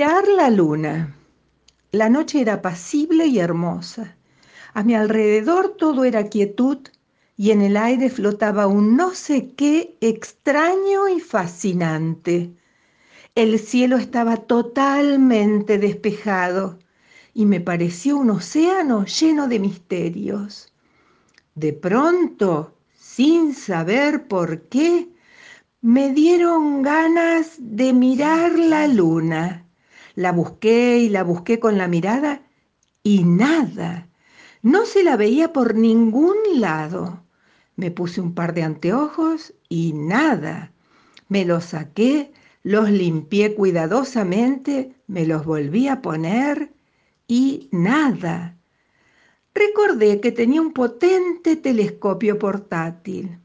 Mirar la luna. La noche era apacible y hermosa. A mi alrededor todo era quietud y en el aire flotaba un no sé qué extraño y fascinante. El cielo estaba totalmente despejado y me pareció un océano lleno de misterios. De pronto, sin saber por qué, me dieron ganas de mirar la luna. La busqué y la busqué con la mirada y nada. No se la veía por ningún lado. Me puse un par de anteojos y nada. Me los saqué, los limpié cuidadosamente, me los volví a poner y nada. Recordé que tenía un potente telescopio portátil.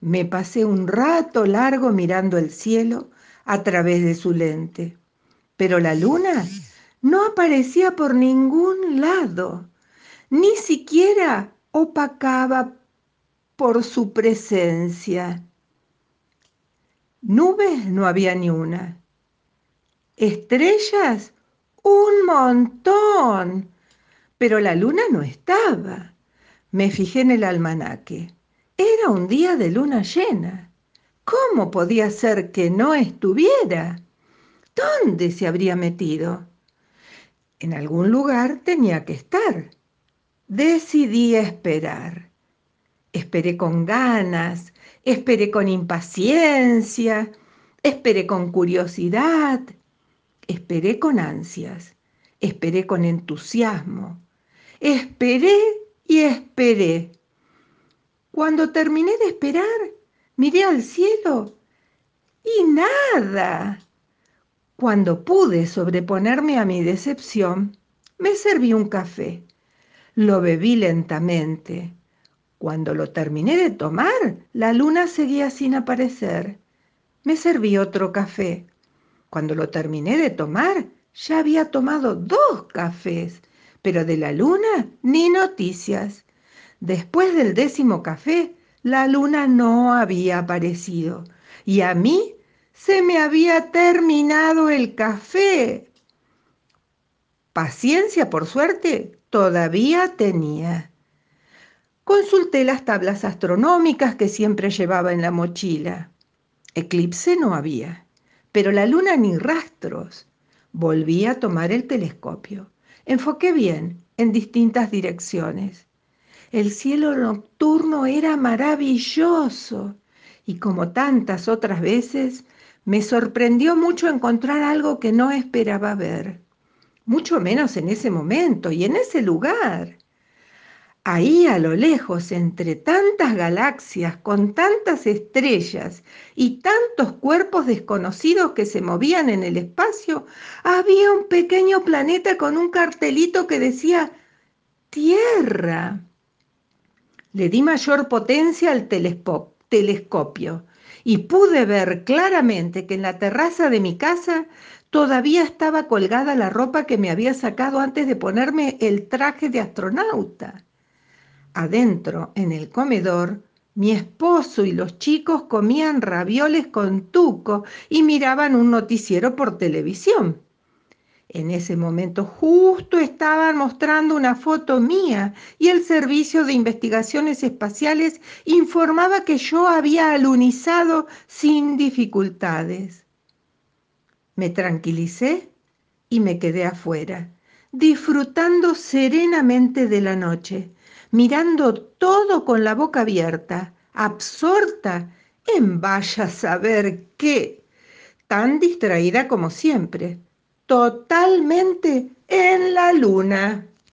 Me pasé un rato largo mirando el cielo a través de su lente, pero la luna no aparecía por ningún lado, ni siquiera opacaba por su presencia. Nubes no había ni una. Estrellas, un montón. Pero la luna no estaba. Me fijé en el almanaque. Era un día de luna llena. ¿Cómo podía ser que no estuviera? ¿Dónde se habría metido? En algún lugar tenía que estar. Decidí esperar. Esperé con ganas, esperé con impaciencia, esperé con curiosidad, esperé con ansias, esperé con entusiasmo, esperé y esperé. Cuando terminé de esperar, miré al cielo y nada. Cuando pude sobreponerme a mi decepción, me serví un café. Lo bebí lentamente. Cuando lo terminé de tomar, la luna seguía sin aparecer. Me serví otro café. Cuando lo terminé de tomar, ya había tomado dos cafés, pero de la luna ni noticias. Después del décimo café, la luna no había aparecido y a mí se me había terminado el café. Paciencia, por suerte, todavía tenía. Consulté las tablas astronómicas que siempre llevaba en la mochila. Eclipse no había, pero la luna ni rastros. Volví a tomar el telescopio. Enfoqué bien en distintas direcciones. El cielo nocturno era maravilloso y como tantas otras veces, me sorprendió mucho encontrar algo que no esperaba ver, mucho menos en ese momento y en ese lugar. Ahí a lo lejos, entre tantas galaxias, con tantas estrellas y tantos cuerpos desconocidos que se movían en el espacio, había un pequeño planeta con un cartelito que decía Tierra. Le di mayor potencia al telescopio y pude ver claramente que en la terraza de mi casa todavía estaba colgada la ropa que me había sacado antes de ponerme el traje de astronauta. Adentro, en el comedor, mi esposo y los chicos comían ravioles con tuco y miraban un noticiero por televisión. En ese momento justo estaban mostrando una foto mía y el Servicio de Investigaciones Espaciales informaba que yo había alunizado sin dificultades. Me tranquilicé y me quedé afuera, disfrutando serenamente de la noche, mirando todo con la boca abierta, absorta en vaya a saber qué, tan distraída como siempre totalmente en la luna.